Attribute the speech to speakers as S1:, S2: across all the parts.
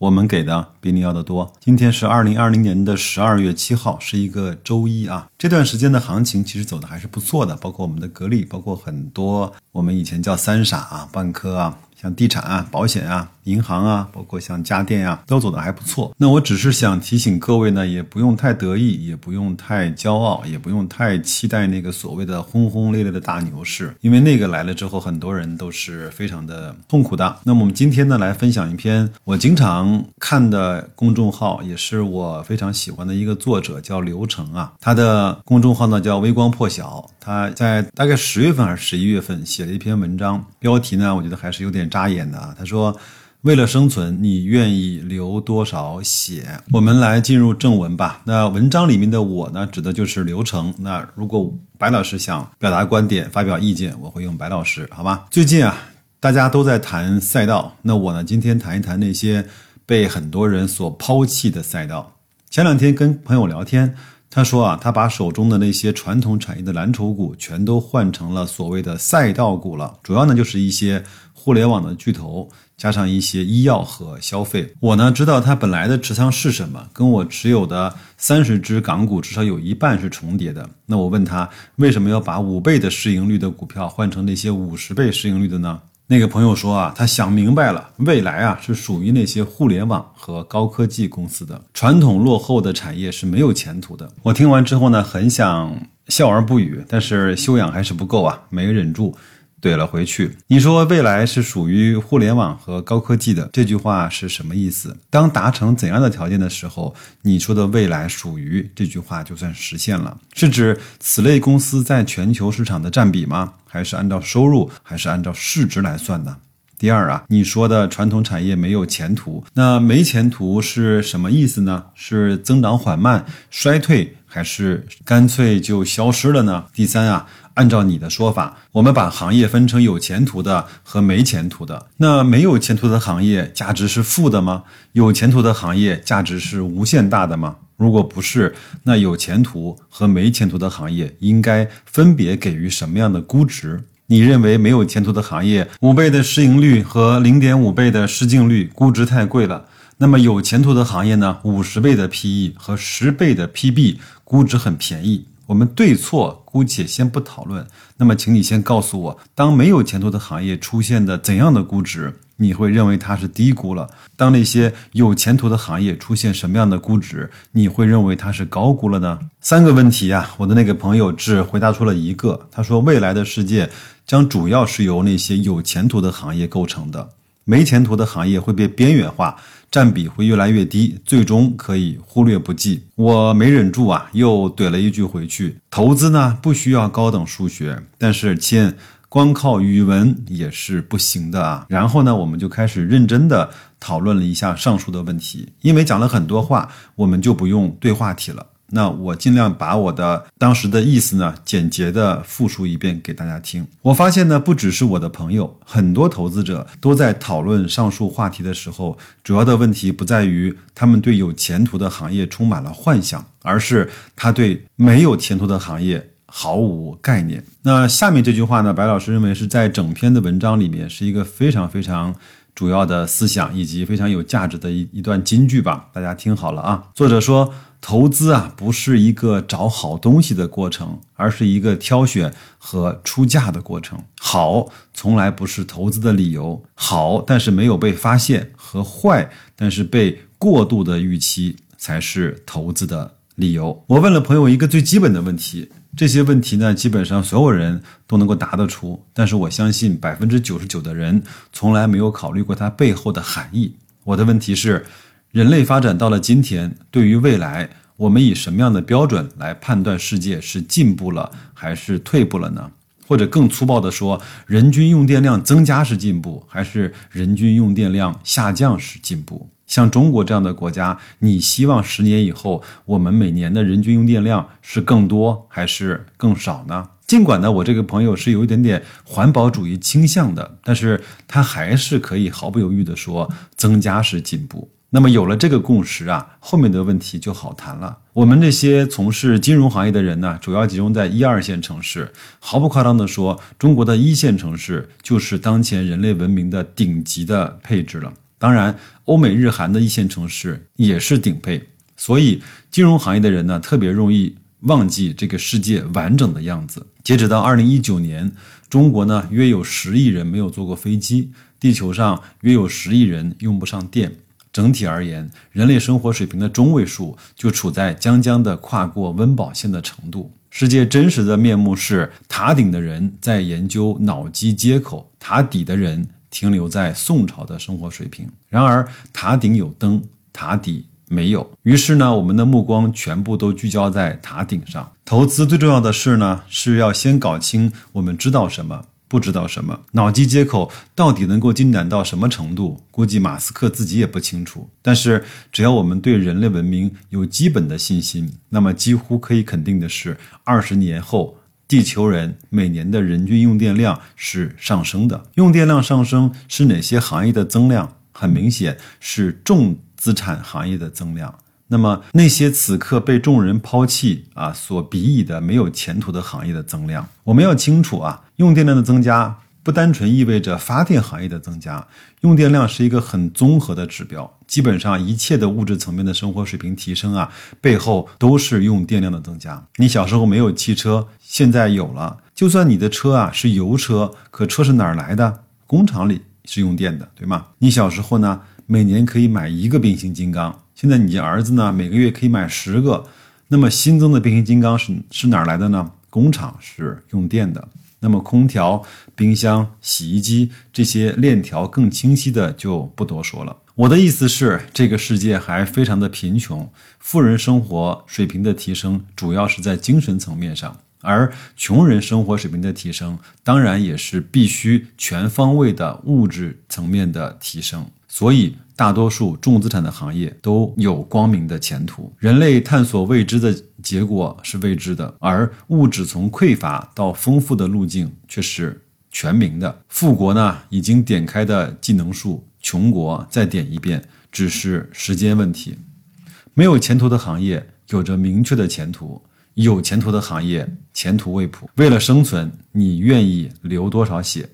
S1: 我们给的比你要的多。今天是二零二零年的十二月七号，是一个周一啊。这段时间的行情其实走的还是不错的，包括我们的格力，包括很多我们以前叫三傻啊，万科啊。像地产啊、保险啊、银行啊，包括像家电啊，都走的还不错。那我只是想提醒各位呢，也不用太得意，也不用太骄傲，也不用太期待那个所谓的轰轰烈烈的大牛市，因为那个来了之后，很多人都是非常的痛苦的。那么我们今天呢，来分享一篇我经常看的公众号，也是我非常喜欢的一个作者，叫刘成啊。他的公众号呢叫微光破晓，他在大概十月份还是十一月份写了一篇文章，标题呢，我觉得还是有点。扎眼的啊，他说：“为了生存，你愿意流多少血？”我们来进入正文吧。那文章里面的我呢，指的就是流程。那如果白老师想表达观点、发表意见，我会用白老师，好吧？最近啊，大家都在谈赛道，那我呢，今天谈一谈那些被很多人所抛弃的赛道。前两天跟朋友聊天。他说啊，他把手中的那些传统产业的蓝筹股全都换成了所谓的赛道股了，主要呢就是一些互联网的巨头，加上一些医药和消费。我呢知道他本来的持仓是什么，跟我持有的三十只港股至少有一半是重叠的。那我问他为什么要把五倍的市盈率的股票换成那些五十倍市盈率的呢？那个朋友说啊，他想明白了，未来啊是属于那些互联网和高科技公司的，传统落后的产业是没有前途的。我听完之后呢，很想笑而不语，但是修养还是不够啊，没忍住。怼了回去。你说未来是属于互联网和高科技的，这句话是什么意思？当达成怎样的条件的时候，你说的未来属于这句话就算实现了？是指此类公司在全球市场的占比吗？还是按照收入，还是按照市值来算呢？第二啊，你说的传统产业没有前途，那没前途是什么意思呢？是增长缓慢、衰退，还是干脆就消失了呢？第三啊。按照你的说法，我们把行业分成有前途的和没前途的。那没有前途的行业价值是负的吗？有前途的行业价值是无限大的吗？如果不是，那有前途和没前途的行业应该分别给予什么样的估值？你认为没有前途的行业五倍的市盈率和零点五倍的市净率估值太贵了？那么有前途的行业呢？五十倍的 PE 和十倍的 PB 估值很便宜。我们对错姑且先不讨论，那么请你先告诉我，当没有前途的行业出现的怎样的估值，你会认为它是低估了？当那些有前途的行业出现什么样的估值，你会认为它是高估了呢？三个问题呀，我的那个朋友只回答出了一个，他说未来的世界将主要是由那些有前途的行业构成的。没前途的行业会被边缘化，占比会越来越低，最终可以忽略不计。我没忍住啊，又怼了一句回去：投资呢不需要高等数学，但是亲，光靠语文也是不行的啊。然后呢，我们就开始认真的讨论了一下上述的问题，因为讲了很多话，我们就不用对话题了。那我尽量把我的当时的意思呢，简洁的复述一遍给大家听。我发现呢，不只是我的朋友，很多投资者都在讨论上述话题的时候，主要的问题不在于他们对有前途的行业充满了幻想，而是他对没有前途的行业毫无概念。那下面这句话呢，白老师认为是在整篇的文章里面是一个非常非常。主要的思想以及非常有价值的一一段金句吧，大家听好了啊。作者说，投资啊不是一个找好东西的过程，而是一个挑选和出价的过程。好从来不是投资的理由，好但是没有被发现和坏但是被过度的预期才是投资的理由。我问了朋友一个最基本的问题。这些问题呢，基本上所有人都能够答得出，但是我相信百分之九十九的人从来没有考虑过它背后的含义。我的问题是：人类发展到了今天，对于未来，我们以什么样的标准来判断世界是进步了还是退步了呢？或者更粗暴地说，人均用电量增加是进步，还是人均用电量下降是进步？像中国这样的国家，你希望十年以后我们每年的人均用电量是更多还是更少呢？尽管呢，我这个朋友是有一点点环保主义倾向的，但是他还是可以毫不犹豫地说，增加是进步。那么有了这个共识啊，后面的问题就好谈了。我们这些从事金融行业的人呢，主要集中在一二线城市。毫不夸张地说，中国的一线城市就是当前人类文明的顶级的配置了。当然，欧美日韩的一线城市也是顶配。所以，金融行业的人呢，特别容易忘记这个世界完整的样子。截止到二零一九年，中国呢约有十亿人没有坐过飞机，地球上约有十亿人用不上电。整体而言，人类生活水平的中位数就处在将将的跨过温饱线的程度。世界真实的面目是：塔顶的人在研究脑机接口，塔底的人停留在宋朝的生活水平。然而，塔顶有灯，塔底没有。于是呢，我们的目光全部都聚焦在塔顶上。投资最重要的事呢，是要先搞清我们知道什么。不知道什么脑机接口到底能够进展到什么程度，估计马斯克自己也不清楚。但是，只要我们对人类文明有基本的信心，那么几乎可以肯定的是，二十年后，地球人每年的人均用电量是上升的。用电量上升是哪些行业的增量？很明显是重资产行业的增量。那么那些此刻被众人抛弃啊，所鄙夷的没有前途的行业的增量，我们要清楚啊，用电量的增加不单纯意味着发电行业的增加，用电量是一个很综合的指标。基本上一切的物质层面的生活水平提升啊，背后都是用电量的增加。你小时候没有汽车，现在有了，就算你的车啊是油车，可车是哪儿来的？工厂里是用电的，对吗？你小时候呢，每年可以买一个变形金刚。现在你儿子呢，每个月可以买十个，那么新增的变形金刚是是哪儿来的呢？工厂是用电的。那么空调、冰箱、洗衣机这些链条更清晰的就不多说了。我的意思是，这个世界还非常的贫穷，富人生活水平的提升主要是在精神层面上，而穷人生活水平的提升当然也是必须全方位的物质层面的提升。所以。大多数重资产的行业都有光明的前途。人类探索未知的结果是未知的，而物质从匮乏到丰富的路径却是全明的。富国呢已经点开的技能树，穷国再点一遍，只是时间问题。没有前途的行业有着明确的前途，有前途的行业前途未卜。为了生存，你愿意流多少血？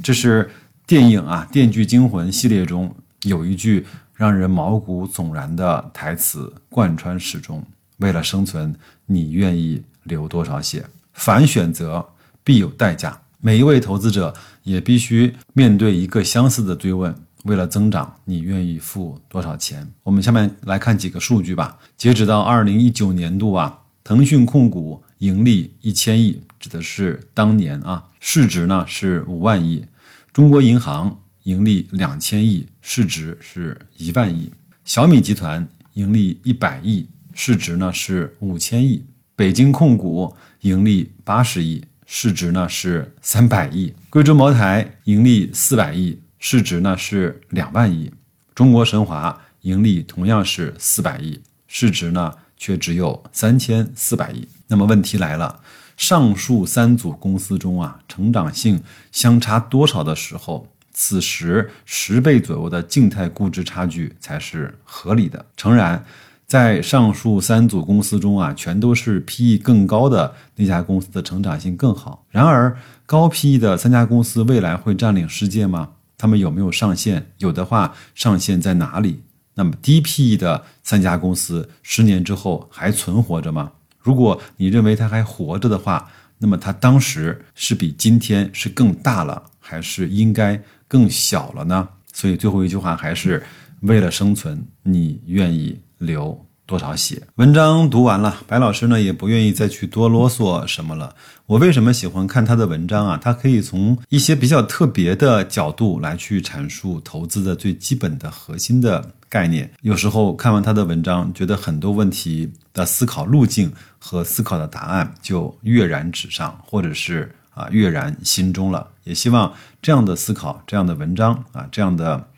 S1: 这是电影啊《电锯惊魂》系列中。有一句让人毛骨悚然的台词贯穿始终：为了生存，你愿意流多少血？凡选择必有代价。每一位投资者也必须面对一个相似的追问：为了增长，你愿意付多少钱？我们下面来看几个数据吧。截止到二零一九年度啊，腾讯控股盈利一千亿，指的是当年啊，市值呢是五万亿。中国银行。盈利两千亿，市值是一万亿；小米集团盈利一百亿，市值呢是五千亿；北京控股盈利八十亿，市值呢是三百亿；贵州茅台盈利四百亿，市值呢是两万亿；中国神华盈利同样是四百亿，市值呢却只有三千四百亿。那么问题来了，上述三组公司中啊，成长性相差多少的时候？此时十倍左右的静态估值差距才是合理的。诚然，在上述三组公司中啊，全都是 PE 更高的那家公司的成长性更好。然而，高 PE 的三家公司未来会占领世界吗？他们有没有上限？有的话，上限在哪里？那么低 PE 的三家公司十年之后还存活着吗？如果你认为它还活着的话，那么它当时是比今天是更大了，还是应该？更小了呢，所以最后一句话还是为了生存，你愿意流多少血？文章读完了，白老师呢也不愿意再去多啰嗦什么了。我为什么喜欢看他的文章啊？他可以从一些比较特别的角度来去阐述投资的最基本的核心的概念。有时候看完他的文章，觉得很多问题的思考路径和思考的答案就跃然纸上，或者是。啊，跃然心中了。也希望这样的思考、这样的文章啊、这样的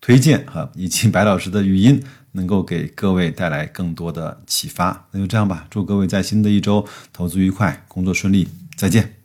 S1: 推荐哈，以及白老师的语音，能够给各位带来更多的启发。那就这样吧，祝各位在新的一周投资愉快，工作顺利，再见。